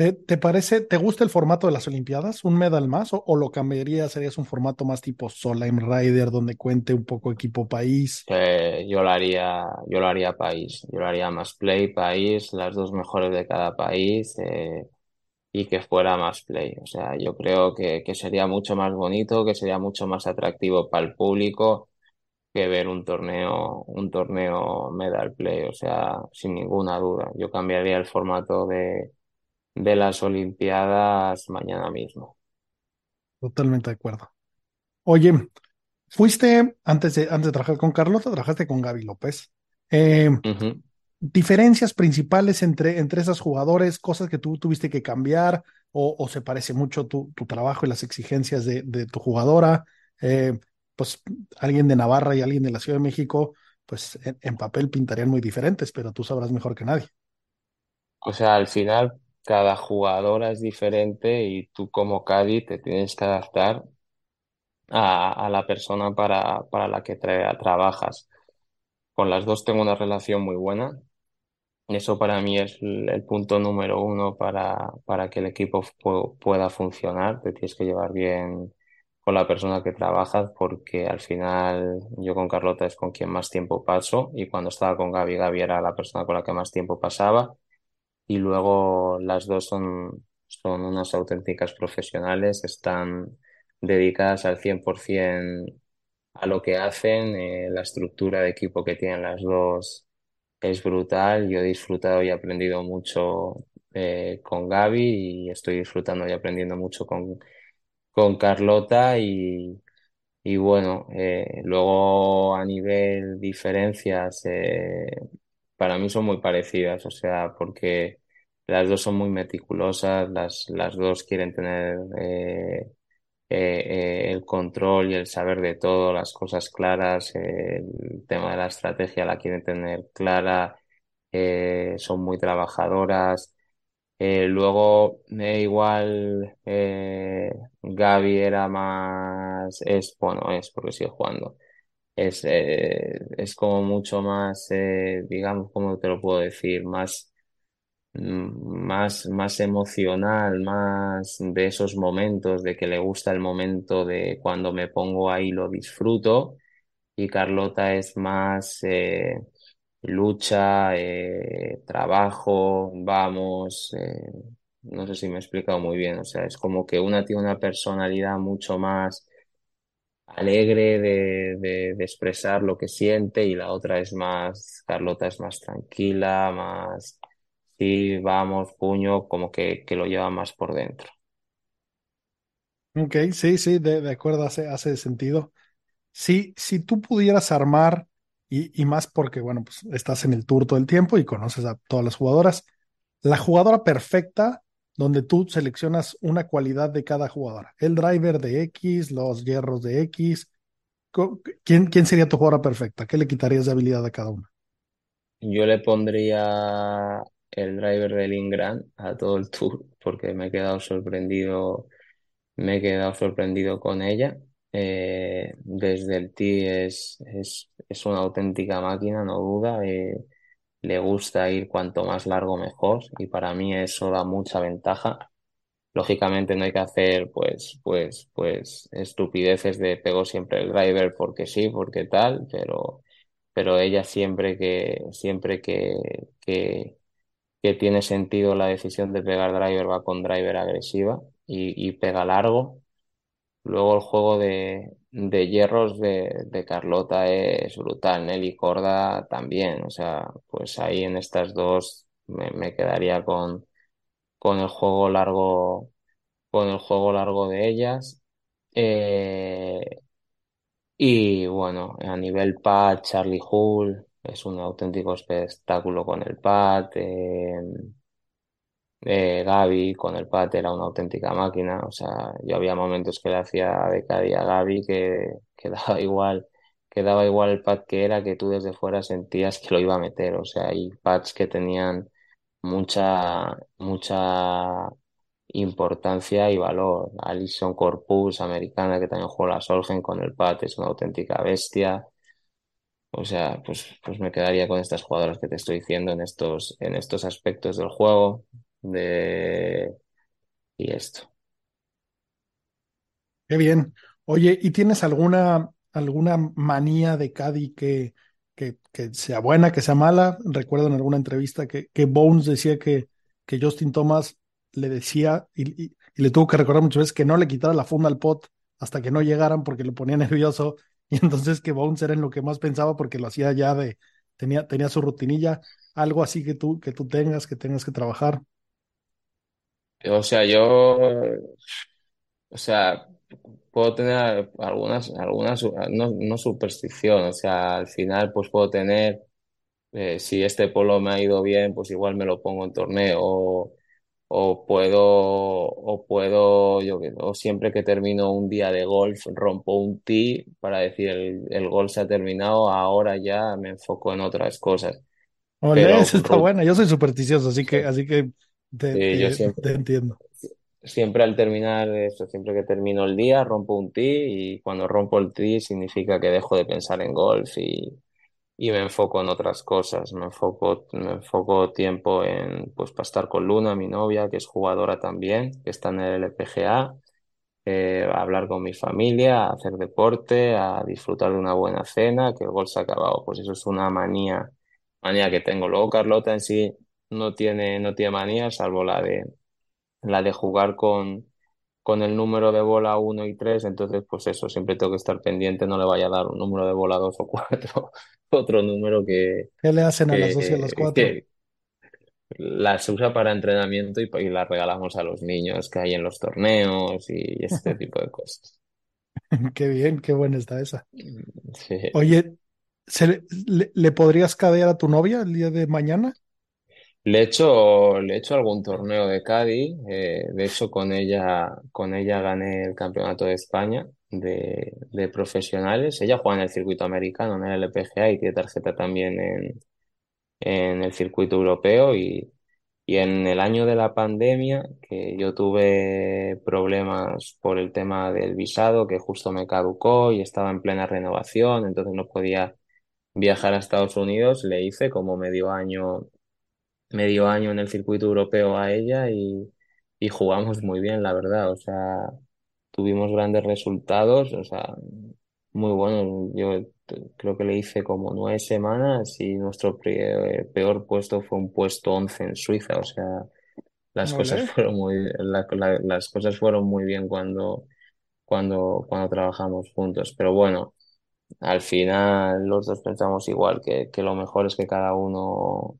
¿Te, parece, te gusta el formato de las Olimpiadas? ¿Un medal más? ¿O, lo cambiarías? ¿Serías un formato más tipo Solheim Rider, donde cuente un poco equipo país? Eh, yo lo haría, yo lo haría país, yo lo haría más play país, las dos mejores de cada país eh, y que fuera más play. O sea, yo creo que, que sería mucho más bonito, que sería mucho más atractivo para el público que ver un torneo, un torneo medal play. O sea, sin ninguna duda. Yo cambiaría el formato de, de las Olimpiadas mañana mismo. Totalmente de acuerdo. Oye, fuiste, antes de, antes de trabajar con Carlota, trabajaste con Gaby López. Eh, diferencias principales entre, entre esos jugadores, cosas que tú tuviste que cambiar o, o se parece mucho tu, tu trabajo y las exigencias de, de tu jugadora. Eh, pues alguien de Navarra y alguien de la Ciudad de México, pues en, en papel pintarían muy diferentes, pero tú sabrás mejor que nadie. O sea, al final cada jugadora es diferente y tú como Cádiz te tienes que adaptar a, a la persona para, para la que tra- trabajas. Con las dos tengo una relación muy buena. Eso para mí es el, punto número uno para, para que el equipo pu- pueda funcionar. Te tienes que llevar bien con la persona que trabajas porque al final yo con Carlota es con quien más tiempo paso y cuando estaba con Gaby, Gaby era la persona con la que más tiempo pasaba y luego las dos son, son unas auténticas profesionales, están dedicadas al 100% a lo que hacen, eh, la estructura de equipo que tienen las dos es brutal, yo he disfrutado y aprendido mucho eh, con Gaby y estoy disfrutando y aprendiendo mucho con, con Carlota y, y bueno, eh, luego a nivel diferencias, para mí son muy parecidas, o sea, porque las dos son muy meticulosas, las, las dos quieren tener eh, eh, eh, el control y el saber de todo, las cosas claras, el tema de la estrategia la quieren tener clara, son muy trabajadoras. Luego, igual, Gaby era más, es, bueno, es porque sigue jugando. Es, es como mucho más, digamos, ¿cómo te lo puedo decir? Más, más, más emocional, más de esos momentos, de que le gusta el momento de cuando me pongo ahí lo disfruto. Y Carlota es más, eh, lucha, eh, trabajo, vamos, eh, no sé si me he explicado muy bien, o sea, es como que una tiene una personalidad mucho más alegre de, de, de expresar lo que siente y la otra es más, Carlota es más tranquila, más, sí, vamos, puño, como que, que lo lleva más por dentro. Ok, sí, sí, de, de acuerdo, hace, hace sentido. Si, si tú pudieras armar, y, y más porque, bueno, pues estás en el tour todo el tiempo y conoces a todas las jugadoras, la jugadora perfecta donde tú seleccionas una cualidad de cada jugadora. El driver de X, los hierros de X. ¿Quién, quién sería tu jugadora perfecta? ¿Qué le quitarías de habilidad a cada una? Yo le pondría el driver del Ingram a todo el tour porque me he quedado sorprendido, me he quedado sorprendido con ella. Eh, desde el tee es, es, es una auténtica máquina, no duda. Eh, le gusta ir cuanto más largo mejor y para mí eso da mucha ventaja. Lógicamente no hay que hacer pues, pues, pues estupideces de pego siempre el driver porque sí, porque tal, pero, pero ella siempre que, siempre que, que, que tiene sentido la decisión de pegar driver va con driver agresiva y, pega largo. Luego el juego de, de hierros de, Carlota es brutal, Nelly Corda también, o sea, pues ahí en estas dos me, me quedaría con, con el juego largo, con el juego largo de ellas. Eh, y bueno, a nivel pad, Charlie Hull es un auténtico espectáculo con el pad. eh, Eh, Gaby con el pat era una auténtica máquina. O sea, yo había momentos que le hacía de cada día a Gaby que, daba igual, que daba igual el pad que era, que tú desde fuera sentías que lo iba a meter. O sea, hay pads que tenían mucha, mucha importancia y valor. Alison Corpus, americana, que también juega la Solgen con el pat, es una auténtica bestia. O sea, pues, pues me quedaría con estas jugadoras que te estoy diciendo en estos, en estos aspectos del juego de... y esto. Qué bien. Oye, ¿y tienes alguna, alguna manía de Caddy que, que, que sea buena, que sea mala? Recuerdo en alguna entrevista que, que Bones decía que, que Justin Thomas le decía y le tuvo que recordar muchas veces que no le quitara la funda al pot hasta que no llegaran porque lo ponía nervioso y entonces que Bones era en lo que más pensaba porque lo hacía ya de, tenía, tenía su rutinilla, algo así que tú, que tú tengas, que tengas que trabajar. O sea, yo, o sea, puedo tener algunas, algunas, no, no superstición, o sea, al final pues puedo tener, eh, si este polo me ha ido bien, pues igual me lo pongo en torneo, o puedo, o puedo, yo, qué- o siempre que termino un día de golf rompo un tee para decir el, el golf se ha terminado, ahora ya me enfoco en otras cosas, pero esa está buena. Yo soy supersticioso, así que, así que te, yo te, siempre te entiendo. Siempre al terminar eso, siempre que termino el día, rompo un tee y cuando rompo el tee significa que dejo de pensar en golf y, y me enfoco en otras cosas. Me enfoco, me enfoco tiempo en, pues, para estar con Luna, mi novia, que es jugadora también, que está en el LPGA, eh, hablar con mi familia, a hacer deporte, a disfrutar de una buena cena, que el golf se ha acabado. Pues eso es una manía, manía que tengo. Luego Carlota en sí no tiene, no tiene manía, salvo la de la de jugar con, con el número de bola uno y 3 entonces pues eso, siempre tengo que estar pendiente, no le vaya a dar un número de bola 2 o 4 otro número que, ¿Qué le hacen a las dos y a las que, cuatro? que las usa para entrenamiento y, y las regalamos a los niños que hay en los torneos y este tipo de cosas. Qué bien, qué buena está esa. Sí. Oye, ¿se le, le- le podrías cadear a tu novia el día de mañana? Le he hecho, le he hecho algún torneo de Cádiz, eh, de hecho con ella, con ella gané el campeonato de España de, de profesionales. Ella juega en el circuito americano, en el LPGA y tiene tarjeta también en, en el circuito europeo y, y en el año de la pandemia, que yo tuve problemas por el tema del visado, que justo me caducó y estaba en plena renovación, entonces no podía viajar a Estados Unidos, le hice como medio año medio año en el circuito europeo a ella y, y jugamos muy bien, la verdad. O sea, tuvimos grandes resultados, o sea, muy buenos. Yo creo que le hice como nueve semanas y nuestro peor puesto fue un puesto 11 en Suiza. O sea, las cosas fueron muy, la- la- las cosas fueron muy bien cuando, cuando, cuando trabajamos juntos. Pero bueno. Al final los dos pensamos igual, que, que lo mejor es que cada uno,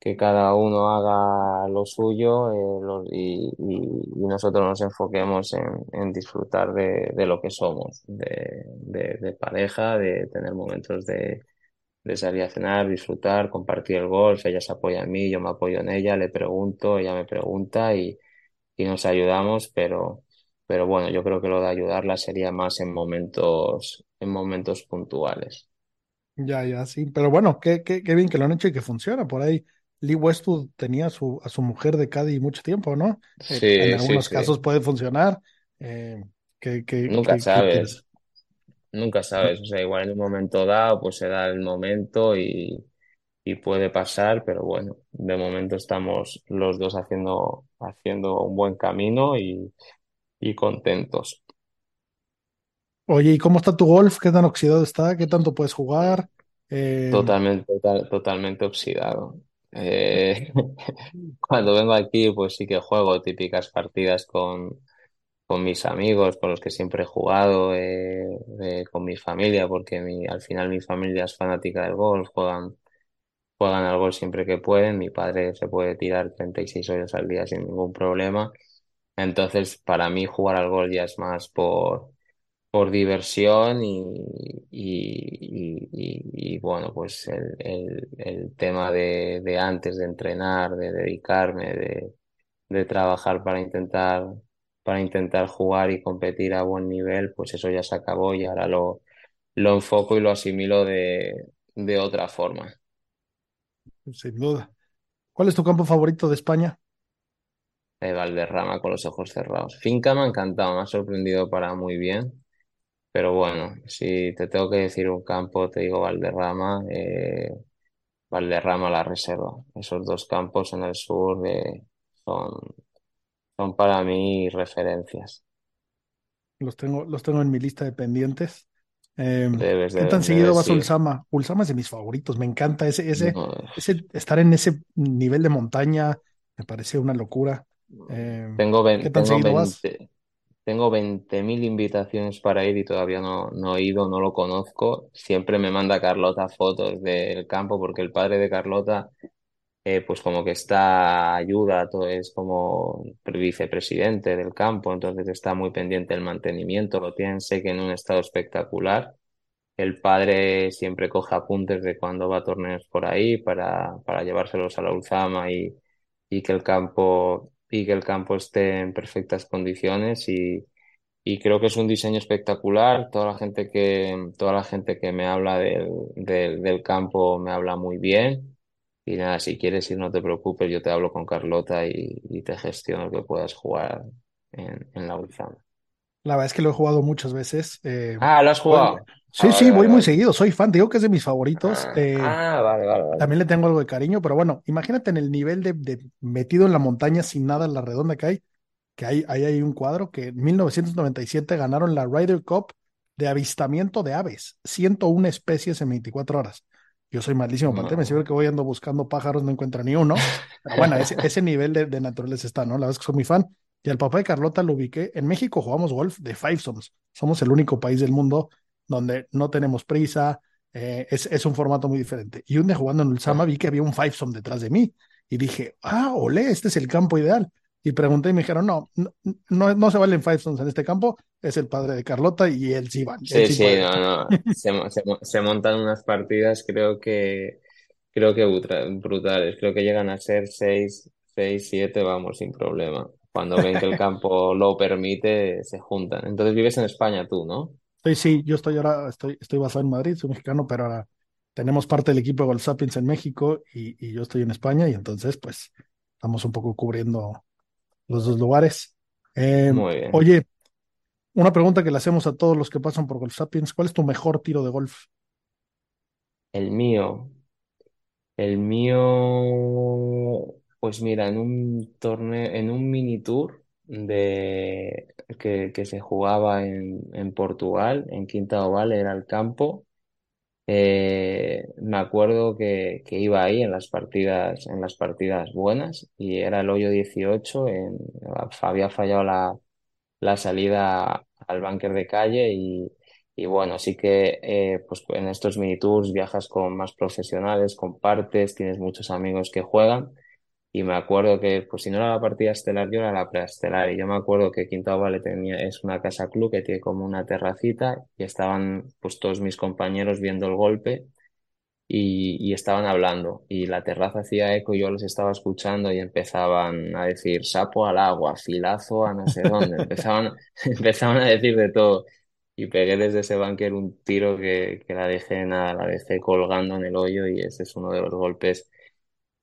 que cada uno haga lo suyo eh, y, nosotros nos enfoquemos en, disfrutar de, lo que somos, de, pareja, de tener momentos de, de salir a cenar, disfrutar, compartir el golf, ella se apoya en mí, yo me apoyo en ella, le pregunto, ella me pregunta y, y nos ayudamos, pero, pero bueno, yo creo que lo de ayudarla sería más en momentos, en momentos puntuales. Ya, ya, sí. Pero bueno, qué, qué, qué bien que lo han hecho y que funciona. Por ahí, Lee Westwood tenía a su, a su mujer de Caddy mucho tiempo, ¿no? Eh, en Sí, sí, algunos sí. casos puede funcionar. Eh, Nunca sabes, nunca sabes. O sea, igual en un momento dado, pues se da el momento y, y puede pasar, pero bueno, de momento estamos los dos haciendo, haciendo un buen camino y, y contentos. Oye, ¿y cómo está tu golf? ¿Qué tan oxidado está? ¿Qué tanto puedes jugar? Eh, Totalmente, total- totalmente oxidado. Eh, cuando vengo aquí, pues sí que juego típicas partidas con, con mis amigos, con los que siempre he jugado, eh, eh, con mi familia, porque mi, al final mi familia es fanática del golf, juegan, juegan al golf siempre que pueden. Mi padre se puede tirar 36 horas al día sin ningún problema. Entonces, para mí jugar al golf ya es más por por diversión y, y, y, y- bueno, pues el, el, el tema de, de antes de entrenar, de dedicarme, de, de trabajar para intentar, para intentar jugar y competir a buen nivel, pues eso ya se acabó y ahora lo, lo enfoco y lo asimilo de, de otra forma. Sin duda. ¿Cuál es tu campo favorito de España? de Valderrama con los ojos cerrados. Finca me ha encantado, me ha sorprendido para muy bien. Pero bueno, si te tengo que decir un campo, te digo Valderrama, eh, Valderrama la reserva. Esos dos campos en el sur eh, son, son para mí referencias. Los tengo, los tengo en mi lista de pendientes. Eh, Debes ¿qué tan seguido vas a. Ulsama? Ulsama es de mis favoritos, me encanta ese, ese, No, ese, estar en ese nivel de montaña, me parece una locura. Eh, tengo, ¿qué tan tengo seguido vas? 20, tengo 20.000 invitaciones para ir y todavía no, no he ido, no lo conozco. Siempre me manda Carlota fotos del campo porque el padre de Carlota eh, pues como que está ayuda, todo es como vicepresidente del campo, entonces está muy pendiente del mantenimiento, lo tienen, sé que en un estado espectacular. El padre siempre coge apuntes de cuando va a torneos por ahí para, para llevárselos a la Ulzama y, y que el campo, y que el campo esté en perfectas condiciones y, y creo que es un diseño espectacular. Toda la gente que, toda la gente que me habla del, del, del campo me habla muy bien. Y nada, si quieres ir, no te preocupes, yo te hablo con Carlota y, y te gestiono que puedas jugar en, en la Ulzama. La verdad es que lo he jugado muchas veces. eh, Ah, ¿lo has jugado? Sí, sí, vale, voy vale, muy seguido, soy fan, digo que es de mis favoritos. Ah, eh, ah, vale, vale, vale. también le tengo algo de cariño, pero bueno, imagínate en el nivel de, de metido en la montaña sin nada en la redonda que hay, que hay, ahí hay un cuadro que en 1997 ganaron la Ryder Cup de avistamiento de aves, 101 especies en 24 horas. Yo soy malísimo para el tema, siempre que voy ando buscando pájaros no encuentro ni uno, pero bueno, ese, ese nivel de, de naturaleza está, ¿no? La verdad es que soy muy fan. Y al papá de Carlota lo ubiqué. En México jugamos golf de fivesomes. Somos el único país del mundo donde no tenemos prisa, eh, es, es un formato muy diferente. Y un día jugando en Ulsama vi que había un fivesome detrás de mí y dije, ah, olé, este es el campo ideal. Y pregunté y me dijeron, no, no, no, no se valen fivesomes en este campo, es el padre de Carlota y él sí va. él Sí, sí no, no. Se, se, mo- se montan unas partidas, creo que, creo que brutales. Creo que llegan a ser seis, seis, siete, vamos, sin problema. Cuando ven que el campo lo permite, se juntan. Entonces vives en España tú, ¿no? Sí, sí, yo estoy ahora, estoy, estoy basado en Madrid, soy mexicano, pero ahora tenemos parte del equipo de Golf Sapiens en México y, y yo estoy en España y entonces pues estamos un poco cubriendo los dos lugares. Eh, Muy bien. oye, una pregunta que le hacemos a todos los que pasan por Golf Sapiens, ¿cuál es tu mejor tiro de golf? El mío, el mío, pues mira, en un torneo, en un mini tour de que, se jugaba en, en Portugal, en Quinta Oval, era el campo. Eh, me acuerdo que, que iba ahí en las partidas, en las partidas buenas y era el hoyo 18, en, había fallado la, la salida al búnker de calle y, y bueno, sí que eh, pues en estos mini tours viajas con más profesionales, compartes, tienes muchos amigos que juegan y me acuerdo que pues si no era la partida estelar yo era la preestelar y yo me acuerdo que Quinta Vale tenía es una casa club que tiene como una terracita y estaban pues todos mis compañeros viendo el golpe y, y estaban hablando y la terraza hacía eco y yo los estaba escuchando y empezaban a decir sapo al agua, filazo a no sé dónde, empezaban, empezaban a decir de todo y pegué desde ese búnker un tiro que, que la dejé nada, la dejé colgando en el hoyo y ese es uno de los golpes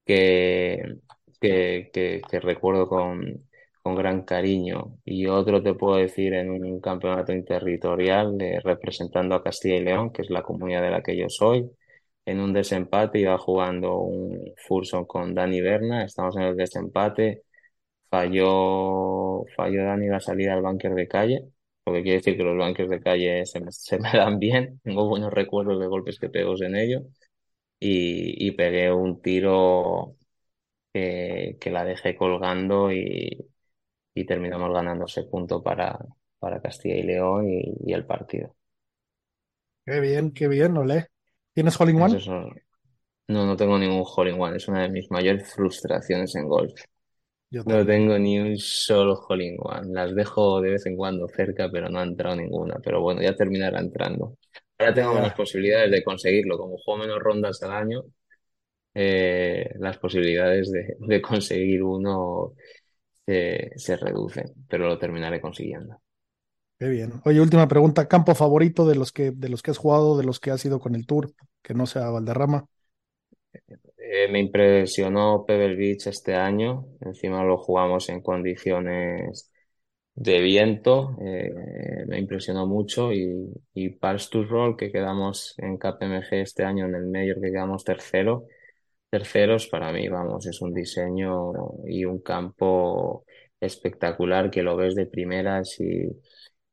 que, que, que, que recuerdo con, con gran cariño. Y otro te puedo decir en un campeonato interterritorial de, representando a Castilla y León, que es la comunidad de la que yo soy. En un desempate iba jugando un Furson con Dani Berna, estamos en el desempate, falló, falló Dani la salida al búnker de calle, lo que quiere decir que los bunkers de calle se me, se me dan bien, tengo buenos recuerdos de golpes que pegos en ello y, y pegué un tiro que, que la dejé colgando y, y terminamos ganando ese punto para, para Castilla y León y, y el partido. Qué bien, qué bien, Olé. ¿Tienes hole in one? No, no tengo ningún hole in one, es una de mis mayores frustraciones en golf. Yo No tengo ni un solo hole in one. Las dejo de vez en cuando cerca, pero no ha entrado ninguna. Pero bueno, ya terminará entrando. Ahora tengo menos posibilidades de conseguirlo. Como juego menos rondas al año, eh, las posibilidades de, de conseguir uno se, se reducen, pero lo terminaré consiguiendo. Qué bien. Oye, última pregunta. ¿Campo favorito de los que, de los que has jugado, de los que has ido con el Tour, que no sea Valderrama? Eh, me impresionó Pebble Beach este año. Encima lo jugamos en condiciones de viento. eh, me impresionó mucho. Y, y Pals to Roll, que quedamos en KPMG este año en el Mayor, que quedamos tercero. Terceros, para mí, vamos, es un diseño y un campo espectacular que lo ves de primeras y,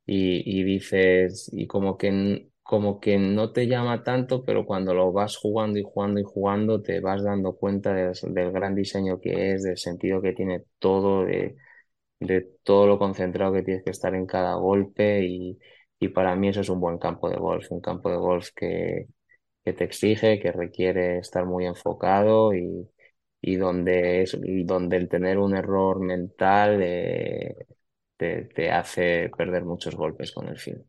y, dices, y como que, como que no te llama tanto, pero cuando lo vas jugando y jugando y jugando, te vas dando cuenta del gran diseño que es, del sentido que tiene todo, de, de todo lo concentrado que tienes que estar en cada golpe y, y para mí eso es un buen campo de golf, un campo de golf que, que te exige, que requiere estar muy enfocado y, donde es, donde el tener un error mental eh, te, hace perder muchos golpes con el fin.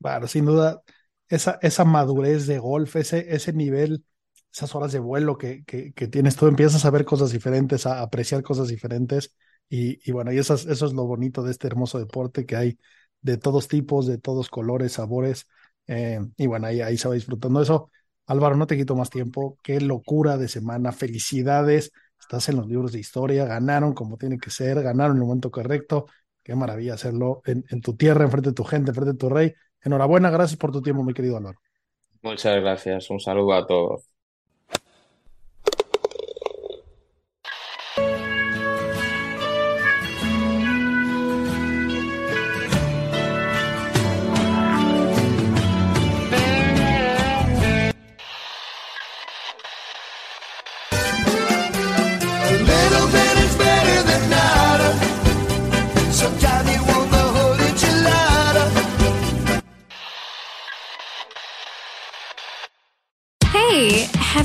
Claro, sin duda, esa, esa madurez de golf, ese, ese nivel, esas horas de vuelo que, que, tienes tú, empiezas a ver cosas diferentes, a apreciar cosas diferentes. Y, y bueno, y eso es, eso es lo bonito de este hermoso deporte que hay de todos tipos, de todos colores, sabores. Eh, y bueno, ahí, ahí se va disfrutando eso. Álvaro, no te quito más tiempo. Qué locura de semana. Felicidades. Estás en los libros de historia. Ganaron como tiene que ser. Ganaron en el momento correcto. Qué maravilla hacerlo en, en tu tierra, enfrente de tu gente, enfrente de tu rey. Enhorabuena, gracias por tu tiempo, mi querido Álvaro. Muchas gracias, un saludo a todos.